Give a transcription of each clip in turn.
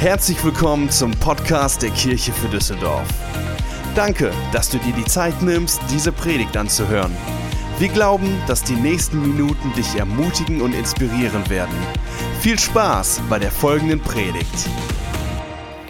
Herzlich willkommen zum Podcast der Kirche für Düsseldorf. Danke, dass du dir die Zeit nimmst, diese Predigt anzuhören. Wir glauben, dass die nächsten Minuten dich ermutigen und inspirieren werden. Viel Spaß bei der folgenden Predigt.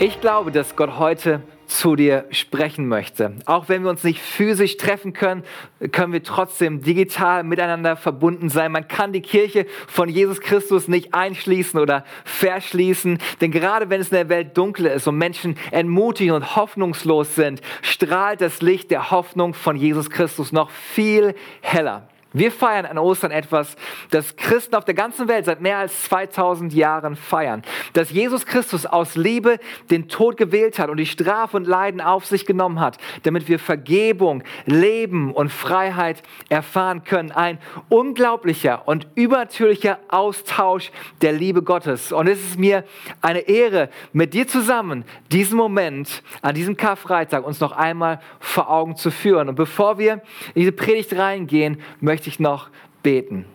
Ich glaube, dass Gott heute zu dir sprechen möchte. Auch wenn wir uns nicht physisch treffen können, können wir trotzdem digital miteinander verbunden sein. Man kann die Kirche von Jesus Christus nicht einschließen oder verschließen, denn gerade wenn es in der Welt dunkel ist und Menschen entmutigt und hoffnungslos sind, strahlt das Licht der Hoffnung von Jesus Christus noch viel heller. Wir feiern an Ostern etwas, das Christen auf der ganzen Welt seit mehr als 2000 Jahren feiern. Dass Jesus Christus aus Liebe den Tod gewählt hat und die Strafe und Leiden auf sich genommen hat, damit wir Vergebung, Leben und Freiheit erfahren können. Ein unglaublicher und übernatürlicher Austausch der Liebe Gottes. Und es ist mir eine Ehre, mit dir zusammen diesen Moment an diesem Karfreitag uns noch einmal vor Augen zu führen. Und bevor wir in diese Predigt reingehen, möchte möchte ich noch beten.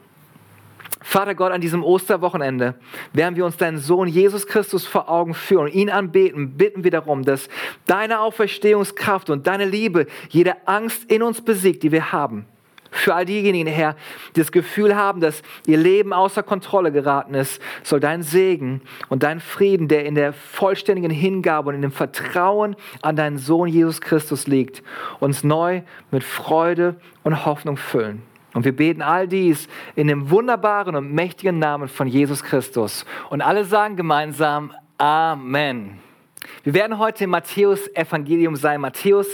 Vater Gott, an diesem Osterwochenende, während wir uns deinen Sohn Jesus Christus vor Augen führen und ihn anbeten, bitten wir darum, dass deine Auferstehungskraft und deine Liebe jede Angst in uns besiegt, die wir haben. Für all diejenigen, Herr, die das Gefühl haben, dass ihr Leben außer Kontrolle geraten ist, soll dein Segen und dein Frieden, der in der vollständigen Hingabe und in dem Vertrauen an deinen Sohn Jesus Christus liegt, uns neu mit Freude und Hoffnung füllen. Und wir beten all dies in dem wunderbaren und mächtigen Namen von Jesus Christus. Und alle sagen gemeinsam Amen. Wir werden heute im Matthäus Evangelium sein, Matthäus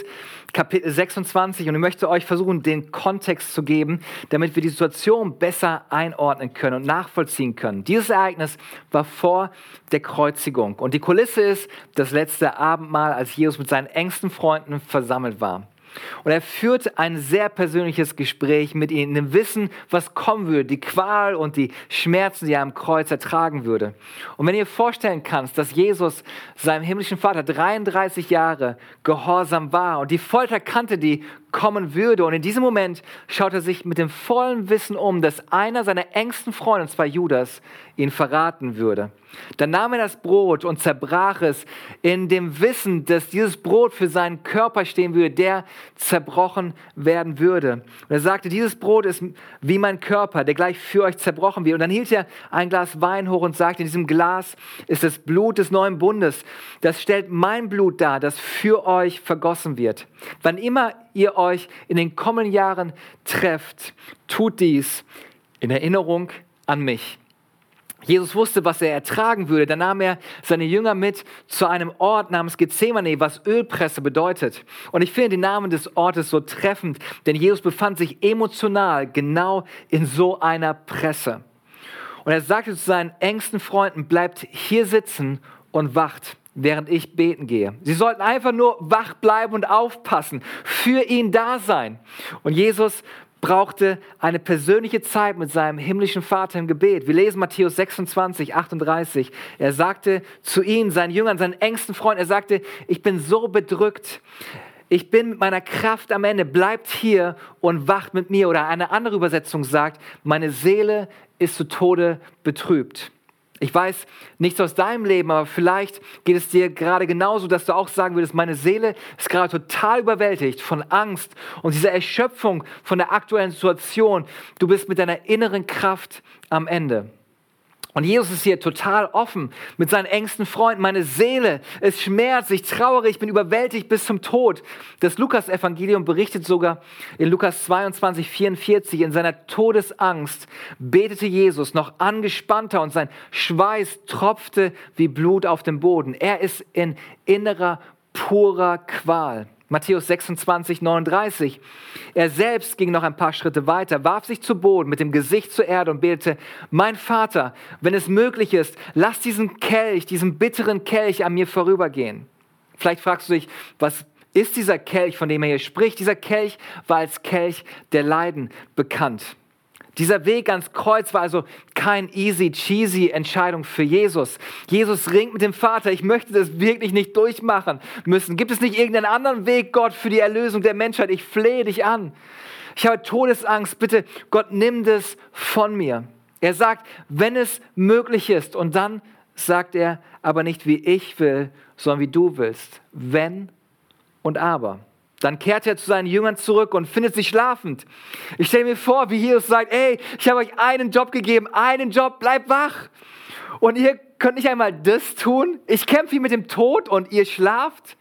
Kapitel 26 und ich möchte euch versuchen, den Kontext zu geben, damit wir die Situation besser einordnen können und nachvollziehen können. Dieses Ereignis war vor der Kreuzigung und die Kulisse ist das letzte Abendmahl, als Jesus mit seinen engsten Freunden versammelt war. Und er führt ein sehr persönliches Gespräch mit ihnen, dem Wissen, was kommen würde, die Qual und die Schmerzen, die er am Kreuz ertragen würde. Und wenn ihr vorstellen kannst, dass Jesus seinem himmlischen Vater 33 Jahre gehorsam war und die Folter kannte, die kommen würde. Und in diesem Moment schaut er sich mit dem vollen Wissen um, dass einer seiner engsten Freunde, und zwar Judas, ihn verraten würde. Dann nahm er das Brot und zerbrach es in dem Wissen, dass dieses Brot für seinen Körper stehen würde, der zerbrochen werden würde. Und er sagte, dieses Brot ist wie mein Körper, der gleich für euch zerbrochen wird. Und dann hielt er ein Glas Wein hoch und sagte, in diesem Glas ist das Blut des neuen Bundes. Das stellt mein Blut dar, das für euch vergossen wird. Wann immer ihr euch in den kommenden Jahren trefft, tut dies in Erinnerung an mich. Jesus wusste, was er ertragen würde. Dann nahm er seine Jünger mit zu einem Ort namens Gethsemane, was Ölpresse bedeutet. Und ich finde den Namen des Ortes so treffend, denn Jesus befand sich emotional genau in so einer Presse. Und er sagte zu seinen engsten Freunden, bleibt hier sitzen und wacht während ich beten gehe. Sie sollten einfach nur wach bleiben und aufpassen, für ihn da sein. Und Jesus brauchte eine persönliche Zeit mit seinem himmlischen Vater im Gebet. Wir lesen Matthäus 26, 38. Er sagte zu ihnen, seinen Jüngern, seinen engsten Freunden, er sagte, ich bin so bedrückt. Ich bin mit meiner Kraft am Ende. Bleibt hier und wacht mit mir. Oder eine andere Übersetzung sagt, meine Seele ist zu Tode betrübt. Ich weiß nichts aus deinem Leben, aber vielleicht geht es dir gerade genauso, dass du auch sagen würdest, meine Seele ist gerade total überwältigt von Angst und dieser Erschöpfung von der aktuellen Situation. Du bist mit deiner inneren Kraft am Ende. Und Jesus ist hier total offen mit seinen engsten Freunden. Meine Seele ist schmerzt, ich trauere, ich bin überwältigt bis zum Tod. Das Lukas-Evangelium berichtet sogar in Lukas 22, 44, in seiner Todesangst betete Jesus noch angespannter und sein Schweiß tropfte wie Blut auf dem Boden. Er ist in innerer, purer Qual. Matthäus 26, 39. Er selbst ging noch ein paar Schritte weiter, warf sich zu Boden mit dem Gesicht zur Erde und betete, mein Vater, wenn es möglich ist, lass diesen Kelch, diesen bitteren Kelch an mir vorübergehen. Vielleicht fragst du dich, was ist dieser Kelch, von dem er hier spricht? Dieser Kelch war als Kelch der Leiden bekannt. Dieser Weg ans Kreuz war also kein easy cheesy Entscheidung für Jesus. Jesus ringt mit dem Vater, ich möchte das wirklich nicht durchmachen müssen. Gibt es nicht irgendeinen anderen Weg, Gott, für die Erlösung der Menschheit? Ich flehe dich an. Ich habe Todesangst, bitte Gott, nimm das von mir. Er sagt, wenn es möglich ist und dann sagt er, aber nicht wie ich will, sondern wie du willst. Wenn und aber. Dann kehrt er zu seinen Jüngern zurück und findet sie schlafend. Ich stelle mir vor, wie Jesus sagt, ey, ich habe euch einen Job gegeben, einen Job, bleibt wach. Und ihr könnt nicht einmal das tun. Ich kämpfe hier mit dem Tod und ihr schlaft.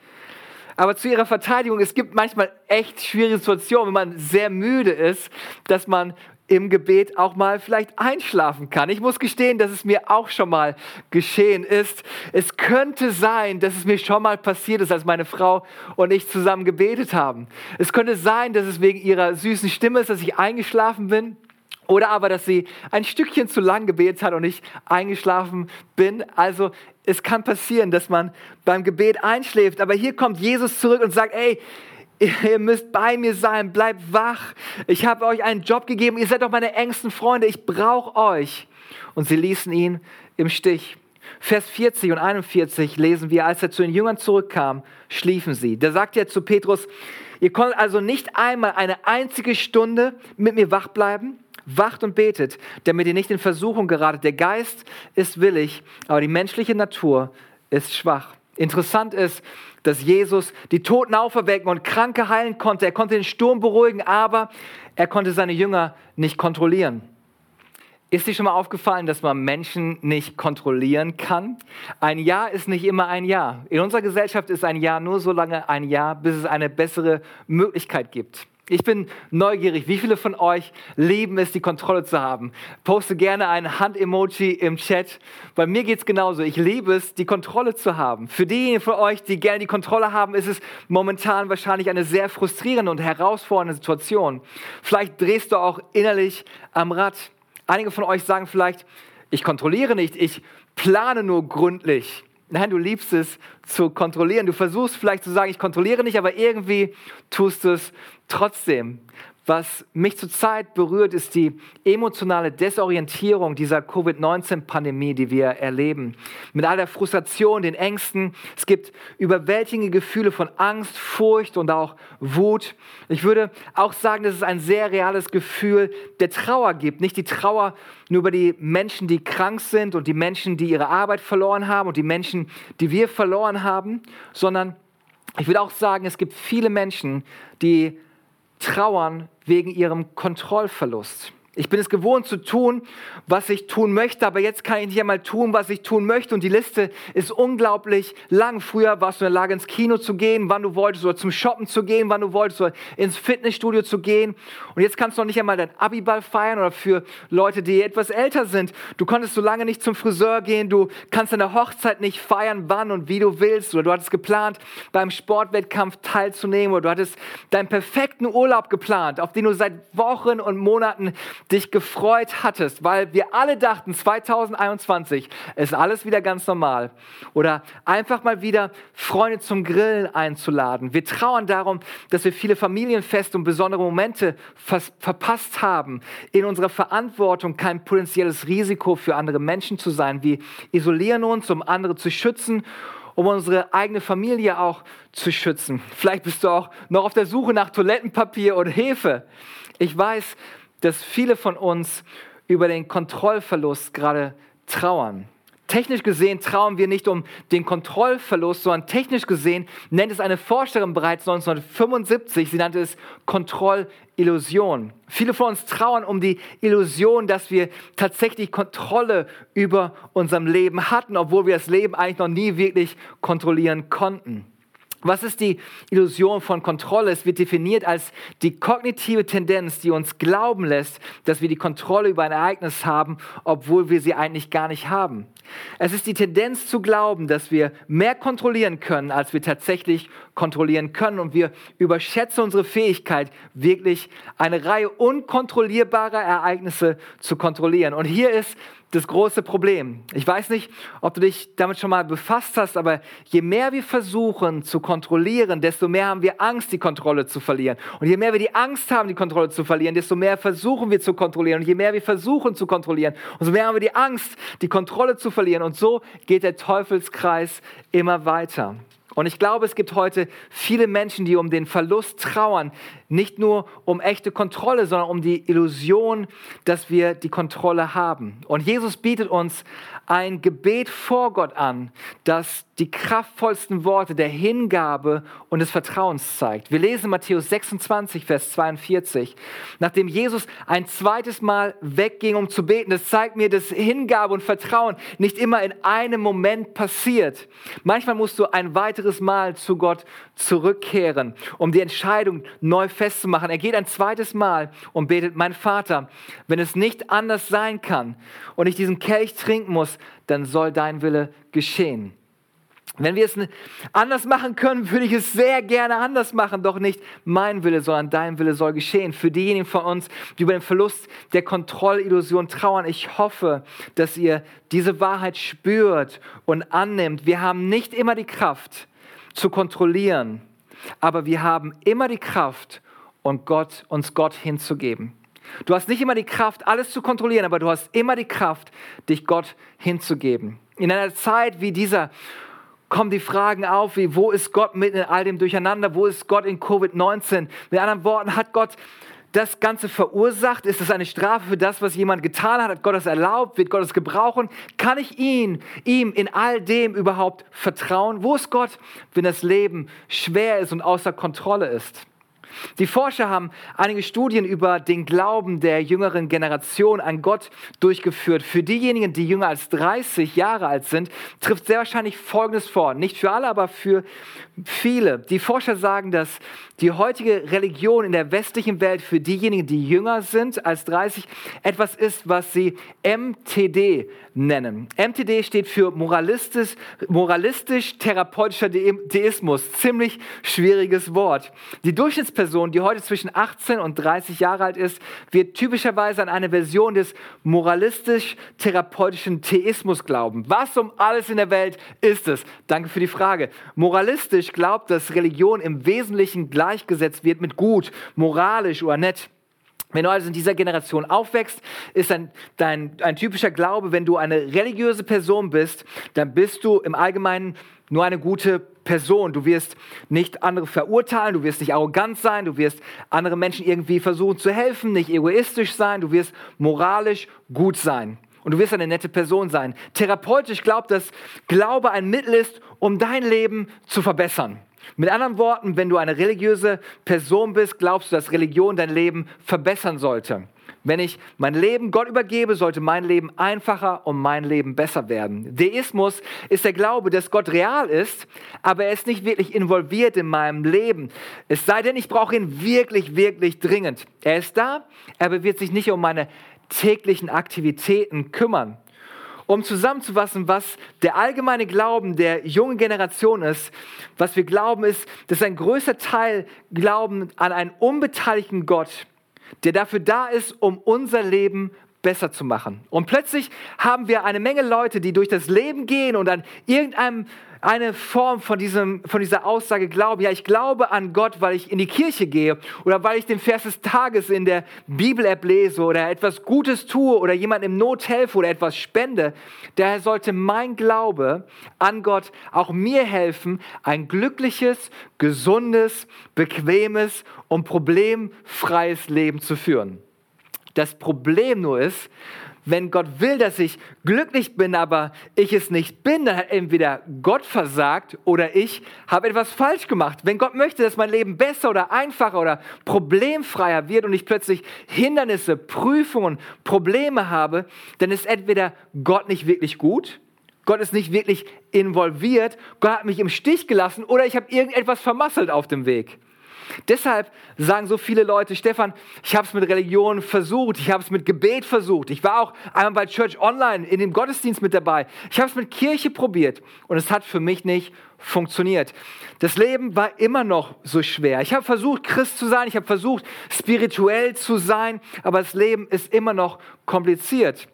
Aber zu ihrer Verteidigung, es gibt manchmal echt schwierige Situationen, wenn man sehr müde ist, dass man im Gebet auch mal vielleicht einschlafen kann. Ich muss gestehen, dass es mir auch schon mal geschehen ist. Es könnte sein, dass es mir schon mal passiert ist, als meine Frau und ich zusammen gebetet haben. Es könnte sein, dass es wegen ihrer süßen Stimme ist, dass ich eingeschlafen bin. Oder aber, dass sie ein Stückchen zu lang gebetet hat und ich eingeschlafen bin. Also es kann passieren, dass man beim Gebet einschläft. Aber hier kommt Jesus zurück und sagt, ey, ihr müsst bei mir sein, bleibt wach. Ich habe euch einen Job gegeben, ihr seid doch meine engsten Freunde, ich brauche euch. Und sie ließen ihn im Stich. Vers 40 und 41 lesen wir, als er zu den Jüngern zurückkam, schliefen sie. Da sagt er zu Petrus, ihr konntet also nicht einmal eine einzige Stunde mit mir wach bleiben. Wacht und betet, damit ihr nicht in Versuchung geratet. Der Geist ist willig, aber die menschliche Natur ist schwach. Interessant ist, dass Jesus die Toten auferwecken und Kranke heilen konnte. Er konnte den Sturm beruhigen, aber er konnte seine Jünger nicht kontrollieren. Ist dir schon mal aufgefallen, dass man Menschen nicht kontrollieren kann? Ein Jahr ist nicht immer ein Jahr. In unserer Gesellschaft ist ein Jahr nur so lange ein Jahr, bis es eine bessere Möglichkeit gibt. Ich bin neugierig, wie viele von euch lieben es, die Kontrolle zu haben? Poste gerne ein Hand-Emoji im Chat. Bei mir geht es genauso. Ich liebe es, die Kontrolle zu haben. Für diejenigen von euch, die gerne die Kontrolle haben, ist es momentan wahrscheinlich eine sehr frustrierende und herausfordernde Situation. Vielleicht drehst du auch innerlich am Rad. Einige von euch sagen vielleicht, ich kontrolliere nicht, ich plane nur gründlich. Nein, du liebst es zu kontrollieren. Du versuchst vielleicht zu sagen, ich kontrolliere nicht, aber irgendwie tust du es trotzdem. Was mich zurzeit berührt, ist die emotionale Desorientierung dieser Covid-19-Pandemie, die wir erleben. Mit all der Frustration, den Ängsten. Es gibt überwältigende Gefühle von Angst, Furcht und auch Wut. Ich würde auch sagen, dass es ein sehr reales Gefühl der Trauer gibt. Nicht die Trauer nur über die Menschen, die krank sind und die Menschen, die ihre Arbeit verloren haben und die Menschen, die wir verloren haben, sondern ich würde auch sagen, es gibt viele Menschen, die trauern wegen ihrem Kontrollverlust. Ich bin es gewohnt zu tun, was ich tun möchte, aber jetzt kann ich nicht einmal tun, was ich tun möchte. Und die Liste ist unglaublich lang. Früher warst du in der Lage, ins Kino zu gehen, wann du wolltest, oder zum Shoppen zu gehen, wann du wolltest, oder ins Fitnessstudio zu gehen. Und jetzt kannst du noch nicht einmal dein Abiball feiern oder für Leute, die etwas älter sind. Du konntest so lange nicht zum Friseur gehen, du kannst deine Hochzeit nicht feiern, wann und wie du willst. Oder du hattest geplant, beim Sportwettkampf teilzunehmen, oder du hattest deinen perfekten Urlaub geplant, auf den du seit Wochen und Monaten dich gefreut hattest, weil wir alle dachten, 2021 ist alles wieder ganz normal. Oder einfach mal wieder Freunde zum Grillen einzuladen. Wir trauern darum, dass wir viele Familienfeste und besondere Momente verpasst haben, in unserer Verantwortung kein potenzielles Risiko für andere Menschen zu sein. Wir isolieren uns, um andere zu schützen um unsere eigene Familie auch zu schützen. Vielleicht bist du auch noch auf der Suche nach Toilettenpapier oder Hefe. Ich weiß, dass viele von uns über den Kontrollverlust gerade trauern. Technisch gesehen trauern wir nicht um den Kontrollverlust, sondern technisch gesehen nennt es eine Forscherin bereits 1975, sie nannte es Kontrollillusion. Viele von uns trauern um die Illusion, dass wir tatsächlich Kontrolle über unserem Leben hatten, obwohl wir das Leben eigentlich noch nie wirklich kontrollieren konnten. Was ist die Illusion von Kontrolle? Es wird definiert als die kognitive Tendenz, die uns glauben lässt, dass wir die Kontrolle über ein Ereignis haben, obwohl wir sie eigentlich gar nicht haben. Es ist die Tendenz zu glauben, dass wir mehr kontrollieren können, als wir tatsächlich kontrollieren können. Und wir überschätzen unsere Fähigkeit, wirklich eine Reihe unkontrollierbarer Ereignisse zu kontrollieren. Und hier ist das große Problem. Ich weiß nicht, ob du dich damit schon mal befasst hast, aber je mehr wir versuchen zu kontrollieren, desto mehr haben wir Angst, die Kontrolle zu verlieren. Und je mehr wir die Angst haben, die Kontrolle zu verlieren, desto mehr versuchen wir zu kontrollieren. Und je mehr wir versuchen zu kontrollieren, umso mehr haben wir die Angst, die Kontrolle zu verlieren. Und so geht der Teufelskreis immer weiter. Und ich glaube, es gibt heute viele Menschen, die um den Verlust trauern, nicht nur um echte Kontrolle, sondern um die Illusion, dass wir die Kontrolle haben. Und Jesus bietet uns ein Gebet vor Gott an, das die kraftvollsten Worte der Hingabe und des Vertrauens zeigt. Wir lesen Matthäus 26, Vers 42. Nachdem Jesus ein zweites Mal wegging, um zu beten, das zeigt mir, dass Hingabe und Vertrauen nicht immer in einem Moment passiert. Manchmal musst du ein weiteres Mal zu Gott zurückkehren, um die Entscheidung neu festzumachen. Er geht ein zweites Mal und betet, mein Vater, wenn es nicht anders sein kann und ich diesen Kelch trinken muss, dann soll dein Wille geschehen. Wenn wir es anders machen können, würde ich es sehr gerne anders machen, doch nicht mein Wille, sondern dein Wille soll geschehen. Für diejenigen von uns, die über den Verlust der Kontrollillusion trauern, ich hoffe, dass ihr diese Wahrheit spürt und annimmt. Wir haben nicht immer die Kraft zu kontrollieren, aber wir haben immer die Kraft, und Gott, uns Gott hinzugeben. Du hast nicht immer die Kraft, alles zu kontrollieren, aber du hast immer die Kraft, dich Gott hinzugeben. In einer Zeit wie dieser kommen die Fragen auf, wie wo ist Gott mitten in all dem Durcheinander? Wo ist Gott in Covid-19? Mit anderen Worten, hat Gott das Ganze verursacht? Ist es eine Strafe für das, was jemand getan hat? Hat Gott es erlaubt? Wird Gott es gebrauchen? Kann ich ihn, ihm in all dem überhaupt vertrauen? Wo ist Gott, wenn das Leben schwer ist und außer Kontrolle ist? Die Forscher haben einige Studien über den Glauben der jüngeren Generation an Gott durchgeführt. Für diejenigen, die jünger als 30 Jahre alt sind, trifft sehr wahrscheinlich Folgendes vor. Nicht für alle, aber für viele. Die Forscher sagen, dass die heutige Religion in der westlichen Welt für diejenigen, die jünger sind als 30, etwas ist, was sie MTD nennen. MTD steht für moralistisch, moralistisch therapeutischer Deismus. Ziemlich schwieriges Wort. Die Durchschnittsperson, die heute zwischen 18 und 30 Jahre alt ist, wird typischerweise an eine Version des moralistisch-therapeutischen Theismus glauben. Was um alles in der Welt ist es? Danke für die Frage. Moralistisch glaubt, dass Religion im Wesentlichen gleich gleichgesetzt wird mit gut, moralisch oder nett. Wenn du also in dieser Generation aufwächst, ist ein, dein, ein typischer Glaube, wenn du eine religiöse Person bist, dann bist du im Allgemeinen nur eine gute Person. Du wirst nicht andere verurteilen, du wirst nicht arrogant sein, du wirst anderen Menschen irgendwie versuchen zu helfen, nicht egoistisch sein, du wirst moralisch gut sein. Und du wirst eine nette Person sein. Therapeutisch glaubt, dass Glaube ein Mittel ist, um dein Leben zu verbessern. Mit anderen Worten, wenn du eine religiöse Person bist, glaubst du, dass Religion dein Leben verbessern sollte. Wenn ich mein Leben Gott übergebe, sollte mein Leben einfacher und mein Leben besser werden. Deismus ist der Glaube, dass Gott real ist, aber er ist nicht wirklich involviert in meinem Leben. Es sei denn, ich brauche ihn wirklich, wirklich dringend. Er ist da, aber wird sich nicht um meine täglichen Aktivitäten kümmern um zusammenzufassen, was der allgemeine Glauben der jungen Generation ist, was wir glauben ist, dass ein größer Teil glauben an einen unbeteiligten Gott, der dafür da ist, um unser Leben besser zu machen. Und plötzlich haben wir eine Menge Leute, die durch das Leben gehen und an irgendeinem eine Form von, diesem, von dieser Aussage glauben. Ja, ich glaube an Gott, weil ich in die Kirche gehe oder weil ich den Vers des Tages in der Bibel-App lese oder etwas Gutes tue oder jemandem im Not helfe oder etwas spende. Daher sollte mein Glaube an Gott auch mir helfen, ein glückliches, gesundes, bequemes und problemfreies Leben zu führen. Das Problem nur ist, wenn Gott will, dass ich glücklich bin, aber ich es nicht bin, dann hat entweder Gott versagt oder ich habe etwas falsch gemacht. Wenn Gott möchte, dass mein Leben besser oder einfacher oder problemfreier wird und ich plötzlich Hindernisse, Prüfungen, Probleme habe, dann ist entweder Gott nicht wirklich gut, Gott ist nicht wirklich involviert, Gott hat mich im Stich gelassen oder ich habe irgendetwas vermasselt auf dem Weg. Deshalb sagen so viele Leute, Stefan, ich habe es mit Religion versucht, ich habe es mit Gebet versucht. Ich war auch einmal bei Church Online in dem Gottesdienst mit dabei. Ich habe es mit Kirche probiert und es hat für mich nicht funktioniert. Das Leben war immer noch so schwer. Ich habe versucht, Christ zu sein, ich habe versucht, spirituell zu sein, aber das Leben ist immer noch kompliziert.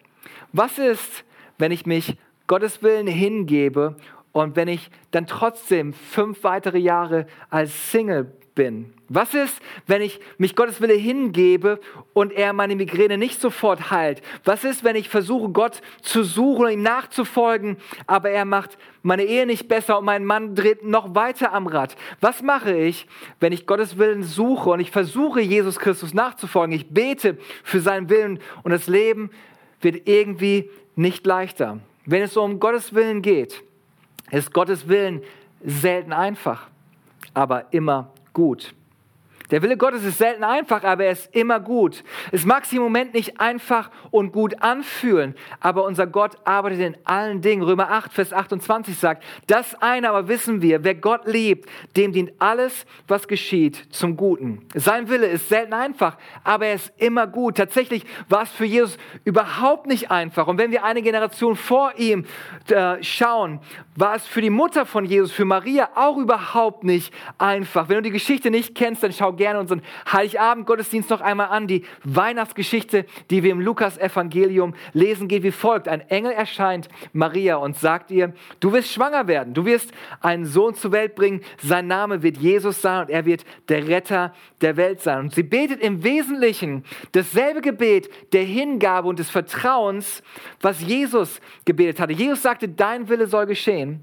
Was ist, wenn ich mich Gottes Willen hingebe und wenn ich dann trotzdem fünf weitere Jahre als Single bin? Was ist, wenn ich mich Gottes Wille hingebe und er meine Migräne nicht sofort heilt? Was ist, wenn ich versuche, Gott zu suchen und ihm nachzufolgen, aber er macht meine Ehe nicht besser und mein Mann dreht noch weiter am Rad? Was mache ich, wenn ich Gottes Willen suche und ich versuche, Jesus Christus nachzufolgen? Ich bete für seinen Willen und das Leben wird irgendwie nicht leichter. Wenn es um Gottes Willen geht, ist Gottes Willen selten einfach, aber immer gut. Der Wille Gottes ist selten einfach, aber er ist immer gut. Es mag sich im Moment nicht einfach und gut anfühlen, aber unser Gott arbeitet in allen Dingen. Römer 8, Vers 28 sagt, das eine aber wissen wir, wer Gott liebt, dem dient alles, was geschieht, zum Guten. Sein Wille ist selten einfach, aber er ist immer gut. Tatsächlich war es für Jesus überhaupt nicht einfach. Und wenn wir eine Generation vor ihm äh, schauen, war es für die Mutter von Jesus, für Maria auch überhaupt nicht einfach. Wenn du die Geschichte nicht kennst, dann schau gerne unseren Heiligabend-Gottesdienst noch einmal an. Die Weihnachtsgeschichte, die wir im Lukas-Evangelium lesen, geht wie folgt. Ein Engel erscheint Maria und sagt ihr, du wirst schwanger werden, du wirst einen Sohn zur Welt bringen, sein Name wird Jesus sein und er wird der Retter der Welt sein. Und sie betet im Wesentlichen dasselbe Gebet der Hingabe und des Vertrauens, was Jesus gebetet hatte. Jesus sagte, dein Wille soll geschehen.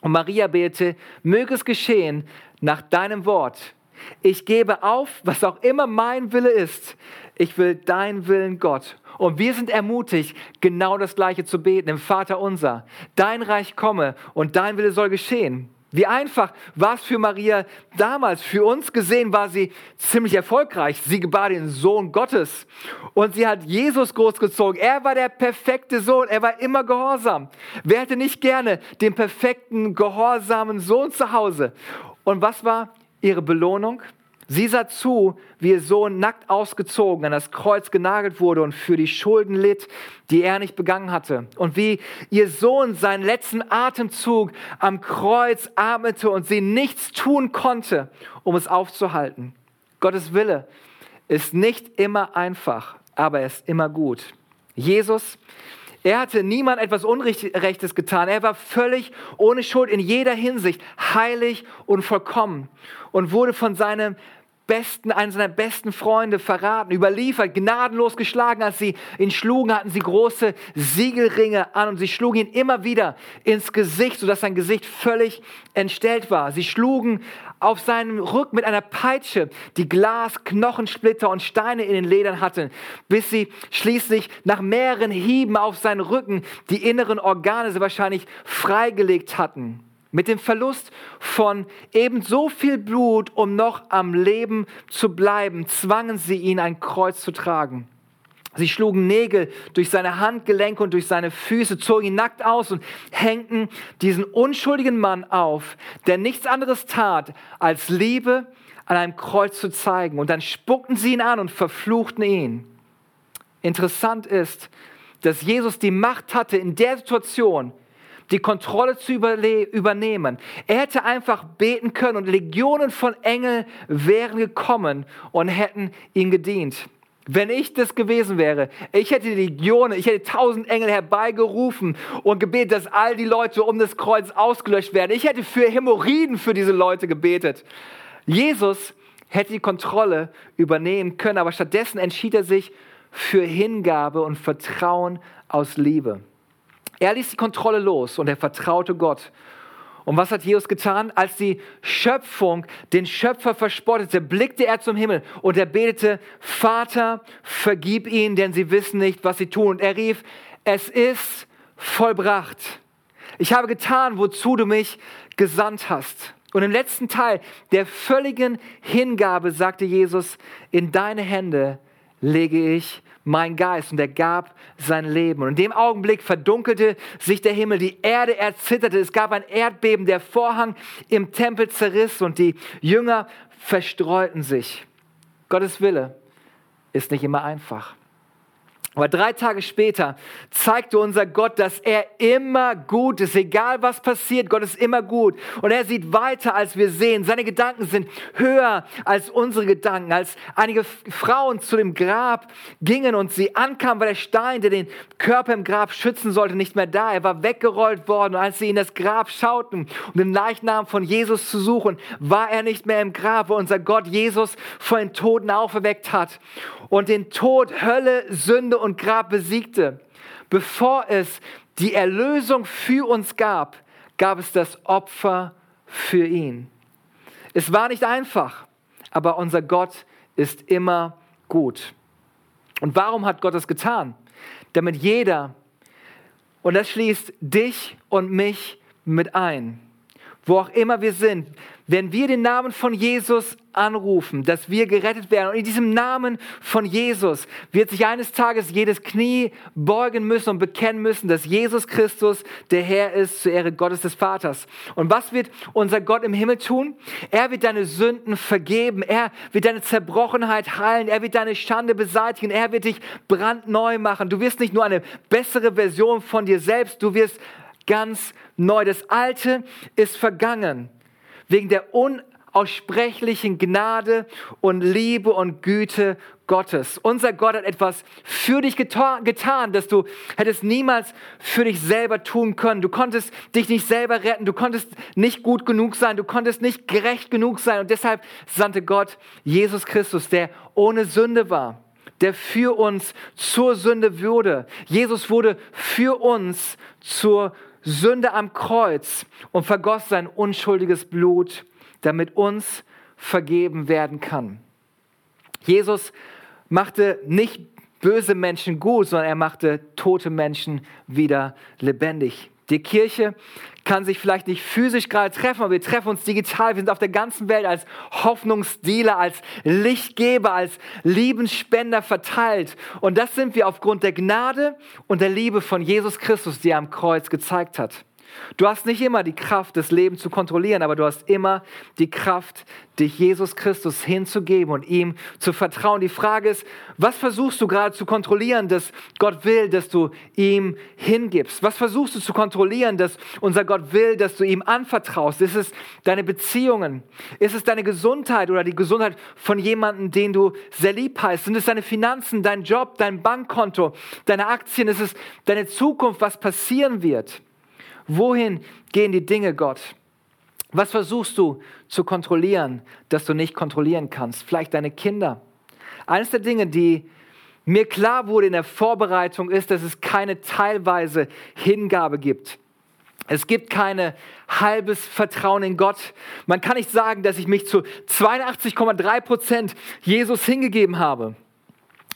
Und Maria betete, möge es geschehen nach deinem Wort. Ich gebe auf, was auch immer mein Wille ist. Ich will dein Willen, Gott. Und wir sind ermutigt, genau das Gleiche zu beten im Vater unser. Dein Reich komme und dein Wille soll geschehen. Wie einfach war es für Maria damals. Für uns gesehen war sie ziemlich erfolgreich. Sie gebar den Sohn Gottes und sie hat Jesus großgezogen. Er war der perfekte Sohn. Er war immer gehorsam. Wer hätte nicht gerne den perfekten, gehorsamen Sohn zu Hause? Und was war ihre Belohnung. Sie sah zu, wie ihr Sohn nackt ausgezogen an das Kreuz genagelt wurde und für die Schulden litt, die er nicht begangen hatte. Und wie ihr Sohn seinen letzten Atemzug am Kreuz atmete und sie nichts tun konnte, um es aufzuhalten. Gottes Wille ist nicht immer einfach, aber er ist immer gut. Jesus er hatte niemand etwas Unrechtes getan. Er war völlig ohne Schuld in jeder Hinsicht, heilig und vollkommen und wurde von seinem besten, einen seiner besten Freunde verraten, überliefert, gnadenlos geschlagen. Als sie ihn schlugen, hatten sie große Siegelringe an und sie schlugen ihn immer wieder ins Gesicht, sodass sein Gesicht völlig entstellt war. Sie schlugen auf seinem Rücken mit einer Peitsche, die Glas, Knochensplitter und Steine in den Ledern hatten, bis sie schließlich nach mehreren Hieben auf seinen Rücken die inneren Organe sie wahrscheinlich freigelegt hatten. Mit dem Verlust von ebenso viel Blut, um noch am Leben zu bleiben, zwangen sie ihn, ein Kreuz zu tragen. Sie schlugen Nägel durch seine Handgelenke und durch seine Füße, zogen ihn nackt aus und hängten diesen unschuldigen Mann auf, der nichts anderes tat, als Liebe an einem Kreuz zu zeigen. Und dann spuckten sie ihn an und verfluchten ihn. Interessant ist, dass Jesus die Macht hatte, in der Situation die Kontrolle zu übernehmen. Er hätte einfach beten können und Legionen von Engeln wären gekommen und hätten ihm gedient. Wenn ich das gewesen wäre, ich hätte Legionen, ich hätte tausend Engel herbeigerufen und gebetet, dass all die Leute um das Kreuz ausgelöscht werden. Ich hätte für Hämorrhoiden für diese Leute gebetet. Jesus hätte die Kontrolle übernehmen können, aber stattdessen entschied er sich für Hingabe und Vertrauen aus Liebe. Er ließ die Kontrolle los und er vertraute Gott. Und was hat Jesus getan? Als die Schöpfung den Schöpfer verspottete, blickte er zum Himmel und er betete, Vater, vergib ihnen, denn sie wissen nicht, was sie tun. Und er rief, es ist vollbracht. Ich habe getan, wozu du mich gesandt hast. Und im letzten Teil der völligen Hingabe sagte Jesus, in deine Hände lege ich mein Geist. Und er gab sein Leben. Und in dem Augenblick verdunkelte sich der Himmel, die Erde erzitterte, es gab ein Erdbeben, der Vorhang im Tempel zerriss und die Jünger verstreuten sich. Gottes Wille ist nicht immer einfach. Aber drei Tage später zeigte unser Gott, dass er immer gut ist, egal was passiert, Gott ist immer gut. Und er sieht weiter, als wir sehen. Seine Gedanken sind höher als unsere Gedanken. Als einige Frauen zu dem Grab gingen und sie ankamen, war der Stein, der den Körper im Grab schützen sollte, nicht mehr da. Er war weggerollt worden. Und als sie in das Grab schauten, um den Leichnam von Jesus zu suchen, war er nicht mehr im Grab, wo unser Gott Jesus vor den Toten auferweckt hat und den Tod, Hölle, Sünde und Grab besiegte. Bevor es die Erlösung für uns gab, gab es das Opfer für ihn. Es war nicht einfach, aber unser Gott ist immer gut. Und warum hat Gott das getan? Damit jeder, und das schließt dich und mich mit ein, wo auch immer wir sind, wenn wir den Namen von Jesus anrufen, dass wir gerettet werden. Und in diesem Namen von Jesus wird sich eines Tages jedes Knie beugen müssen und bekennen müssen, dass Jesus Christus der Herr ist zur Ehre Gottes des Vaters. Und was wird unser Gott im Himmel tun? Er wird deine Sünden vergeben. Er wird deine Zerbrochenheit heilen. Er wird deine Schande beseitigen. Er wird dich brandneu machen. Du wirst nicht nur eine bessere Version von dir selbst, du wirst ganz neu. Das Alte ist vergangen wegen der unaussprechlichen Gnade und Liebe und Güte Gottes. Unser Gott hat etwas für dich getan, das du hättest niemals für dich selber tun können. Du konntest dich nicht selber retten, du konntest nicht gut genug sein, du konntest nicht gerecht genug sein. Und deshalb sandte Gott Jesus Christus, der ohne Sünde war der für uns zur Sünde wurde. Jesus wurde für uns zur Sünde am Kreuz und vergoss sein unschuldiges Blut, damit uns vergeben werden kann. Jesus machte nicht böse Menschen gut, sondern er machte tote Menschen wieder lebendig. Die Kirche kann sich vielleicht nicht physisch gerade treffen, aber wir treffen uns digital. Wir sind auf der ganzen Welt als Hoffnungsdealer, als Lichtgeber, als Liebensspender verteilt. Und das sind wir aufgrund der Gnade und der Liebe von Jesus Christus, die er am Kreuz gezeigt hat. Du hast nicht immer die Kraft, das Leben zu kontrollieren, aber du hast immer die Kraft, dich Jesus Christus hinzugeben und ihm zu vertrauen. Die Frage ist, was versuchst du gerade zu kontrollieren, dass Gott will, dass du ihm hingibst? Was versuchst du zu kontrollieren, dass unser Gott will, dass du ihm anvertraust? Ist es deine Beziehungen? Ist es deine Gesundheit oder die Gesundheit von jemandem, den du sehr lieb heißt? Sind es deine Finanzen, dein Job, dein Bankkonto, deine Aktien? Ist es deine Zukunft, was passieren wird? Wohin gehen die Dinge, Gott? Was versuchst du zu kontrollieren, das du nicht kontrollieren kannst? Vielleicht deine Kinder. Eines der Dinge, die mir klar wurde in der Vorbereitung, ist, dass es keine teilweise Hingabe gibt. Es gibt keine halbes Vertrauen in Gott. Man kann nicht sagen, dass ich mich zu 82,3 Prozent Jesus hingegeben habe.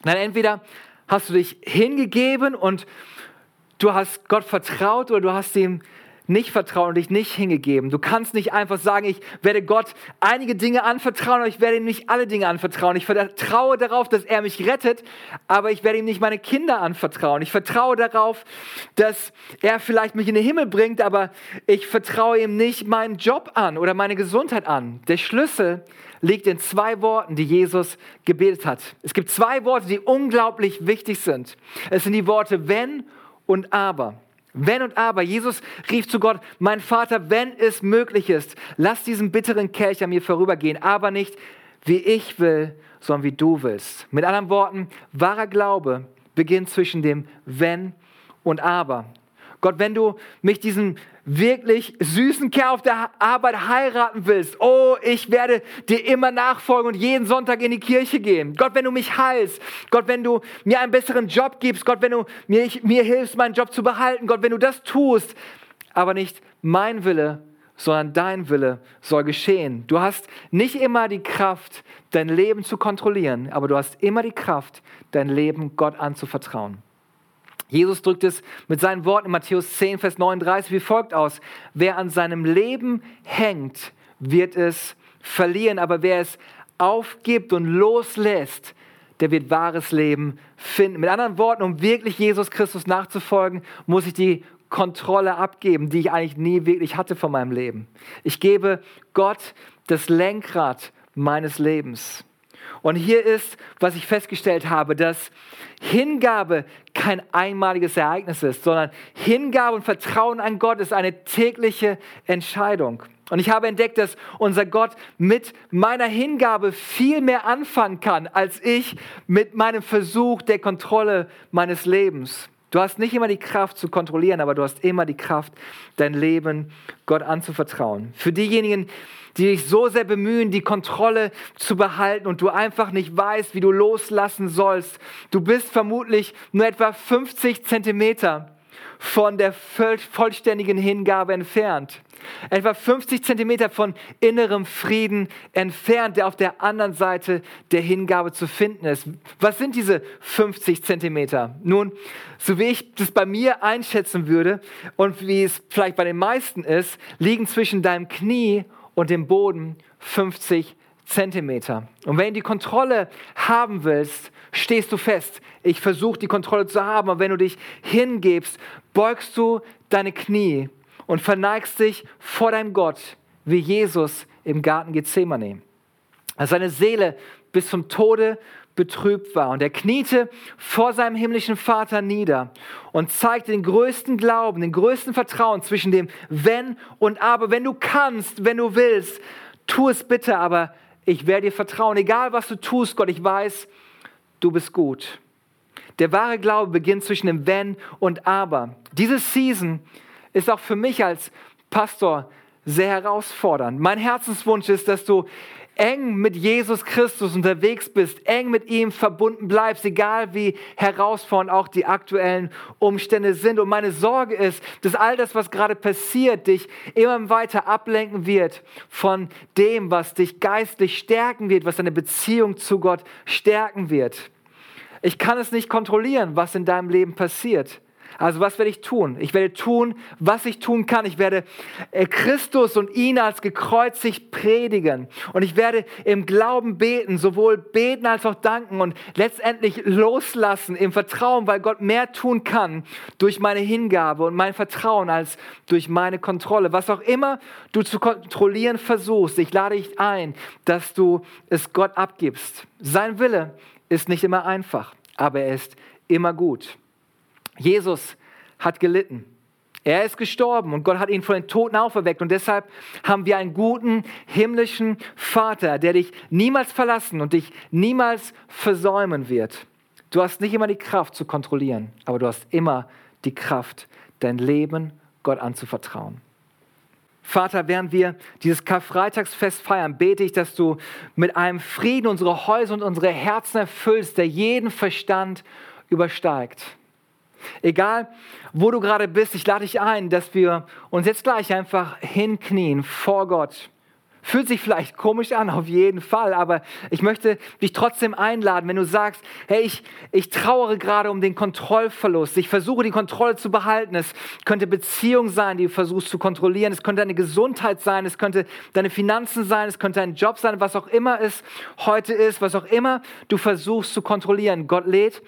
Nein, entweder hast du dich hingegeben und Du hast Gott vertraut oder du hast ihm nicht vertraut und dich nicht hingegeben. Du kannst nicht einfach sagen, ich werde Gott einige Dinge anvertrauen, aber ich werde ihm nicht alle Dinge anvertrauen. Ich vertraue darauf, dass er mich rettet, aber ich werde ihm nicht meine Kinder anvertrauen. Ich vertraue darauf, dass er vielleicht mich in den Himmel bringt, aber ich vertraue ihm nicht meinen Job an oder meine Gesundheit an. Der Schlüssel liegt in zwei Worten, die Jesus gebetet hat. Es gibt zwei Worte, die unglaublich wichtig sind. Es sind die Worte wenn und aber. Wenn und aber. Jesus rief zu Gott, mein Vater, wenn es möglich ist, lass diesen bitteren Kelch an mir vorübergehen, aber nicht wie ich will, sondern wie du willst. Mit anderen Worten, wahrer Glaube beginnt zwischen dem wenn und aber. Gott, wenn du mich diesen wirklich süßen Kerl auf der Arbeit heiraten willst, oh, ich werde dir immer nachfolgen und jeden Sonntag in die Kirche gehen. Gott, wenn du mich heilst, Gott, wenn du mir einen besseren Job gibst, Gott, wenn du mir, mir hilfst, meinen Job zu behalten, Gott, wenn du das tust, aber nicht mein Wille, sondern dein Wille soll geschehen. Du hast nicht immer die Kraft, dein Leben zu kontrollieren, aber du hast immer die Kraft, dein Leben Gott anzuvertrauen. Jesus drückt es mit seinen Worten in Matthäus 10, Vers 39 wie folgt aus. Wer an seinem Leben hängt, wird es verlieren, aber wer es aufgibt und loslässt, der wird wahres Leben finden. Mit anderen Worten, um wirklich Jesus Christus nachzufolgen, muss ich die Kontrolle abgeben, die ich eigentlich nie wirklich hatte von meinem Leben. Ich gebe Gott das Lenkrad meines Lebens. Und hier ist, was ich festgestellt habe, dass Hingabe kein einmaliges Ereignis ist, sondern Hingabe und Vertrauen an Gott ist eine tägliche Entscheidung. Und ich habe entdeckt, dass unser Gott mit meiner Hingabe viel mehr anfangen kann, als ich mit meinem Versuch der Kontrolle meines Lebens. Du hast nicht immer die Kraft zu kontrollieren, aber du hast immer die Kraft, dein Leben Gott anzuvertrauen. Für diejenigen, die dich so sehr bemühen, die Kontrolle zu behalten und du einfach nicht weißt, wie du loslassen sollst. Du bist vermutlich nur etwa 50 Zentimeter von der vollständigen Hingabe entfernt. Etwa 50 Zentimeter von innerem Frieden entfernt, der auf der anderen Seite der Hingabe zu finden ist. Was sind diese 50 Zentimeter? Nun, so wie ich das bei mir einschätzen würde und wie es vielleicht bei den meisten ist, liegen zwischen deinem Knie und dem Boden 50 Zentimeter. Und wenn du die Kontrolle haben willst, stehst du fest. Ich versuche die Kontrolle zu haben, aber wenn du dich hingibst, beugst du deine Knie und verneigst dich vor deinem Gott, wie Jesus im Garten Gethsemane. Als seine Seele bis zum Tode betrübt war. Und er kniete vor seinem himmlischen Vater nieder und zeigte den größten Glauben, den größten Vertrauen zwischen dem Wenn und Aber. Wenn du kannst, wenn du willst, tu es bitte, aber ich werde dir vertrauen. Egal was du tust, Gott, ich weiß, du bist gut. Der wahre Glaube beginnt zwischen dem Wenn und Aber. Diese Season ist auch für mich als Pastor sehr herausfordernd. Mein Herzenswunsch ist, dass du eng mit Jesus Christus unterwegs bist, eng mit ihm verbunden bleibst, egal wie herausfordernd auch die aktuellen Umstände sind. Und meine Sorge ist, dass all das, was gerade passiert, dich immer weiter ablenken wird von dem, was dich geistlich stärken wird, was deine Beziehung zu Gott stärken wird. Ich kann es nicht kontrollieren, was in deinem Leben passiert. Also was werde ich tun? Ich werde tun, was ich tun kann. Ich werde äh, Christus und ihn als gekreuzigt predigen. Und ich werde im Glauben beten, sowohl beten als auch danken und letztendlich loslassen im Vertrauen, weil Gott mehr tun kann durch meine Hingabe und mein Vertrauen als durch meine Kontrolle. Was auch immer du zu kontrollieren versuchst, ich lade dich ein, dass du es Gott abgibst. Sein Wille ist nicht immer einfach, aber er ist immer gut. Jesus hat gelitten. Er ist gestorben und Gott hat ihn von den Toten auferweckt. Und deshalb haben wir einen guten himmlischen Vater, der dich niemals verlassen und dich niemals versäumen wird. Du hast nicht immer die Kraft zu kontrollieren, aber du hast immer die Kraft, dein Leben Gott anzuvertrauen. Vater, während wir dieses Karfreitagsfest feiern, bete ich, dass du mit einem Frieden unsere Häuser und unsere Herzen erfüllst, der jeden Verstand übersteigt. Egal, wo du gerade bist, ich lade dich ein, dass wir uns jetzt gleich einfach hinknien vor Gott. Fühlt sich vielleicht komisch an, auf jeden Fall, aber ich möchte dich trotzdem einladen, wenn du sagst, hey, ich, ich trauere gerade um den Kontrollverlust, ich versuche die Kontrolle zu behalten. Es könnte Beziehung sein, die du versuchst zu kontrollieren, es könnte deine Gesundheit sein, es könnte deine Finanzen sein, es könnte ein Job sein, was auch immer es heute ist, was auch immer du versuchst zu kontrollieren. Gott lädt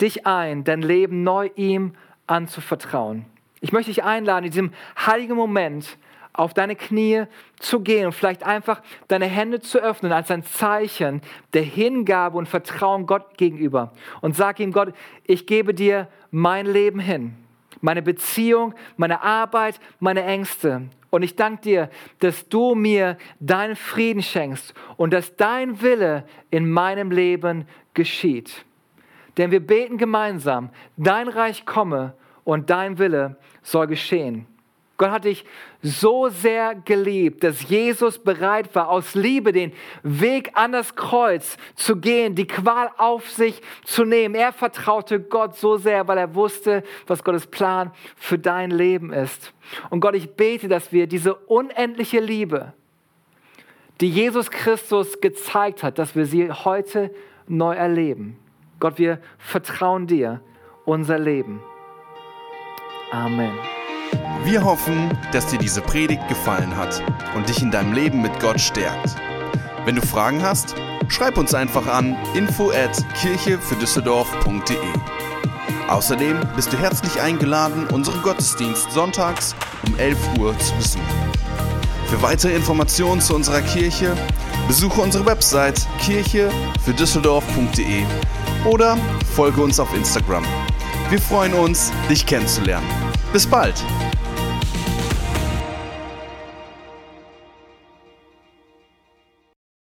dich ein, dein Leben neu ihm anzuvertrauen. Ich möchte dich einladen, in diesem heiligen Moment auf deine Knie zu gehen und vielleicht einfach deine Hände zu öffnen als ein Zeichen der Hingabe und Vertrauen Gott gegenüber. Und sag ihm, Gott, ich gebe dir mein Leben hin, meine Beziehung, meine Arbeit, meine Ängste. Und ich danke dir, dass du mir deinen Frieden schenkst und dass dein Wille in meinem Leben geschieht. Denn wir beten gemeinsam, dein Reich komme und dein Wille soll geschehen. Gott hat dich so sehr geliebt, dass Jesus bereit war, aus Liebe den Weg an das Kreuz zu gehen, die Qual auf sich zu nehmen. Er vertraute Gott so sehr, weil er wusste, was Gottes Plan für dein Leben ist. Und Gott, ich bete, dass wir diese unendliche Liebe, die Jesus Christus gezeigt hat, dass wir sie heute neu erleben. Gott, wir vertrauen dir unser Leben. Amen. Wir hoffen, dass dir diese Predigt gefallen hat und dich in deinem Leben mit Gott stärkt. Wenn du Fragen hast, schreib uns einfach an info at kirchefürdüsseldorf.de. Außerdem bist du herzlich eingeladen, unseren Gottesdienst sonntags um 11 Uhr zu besuchen. Für weitere Informationen zu unserer Kirche besuche unsere Website kirche für Düsseldorf.de oder folge uns auf Instagram. Wir freuen uns, dich kennenzulernen. Bis bald!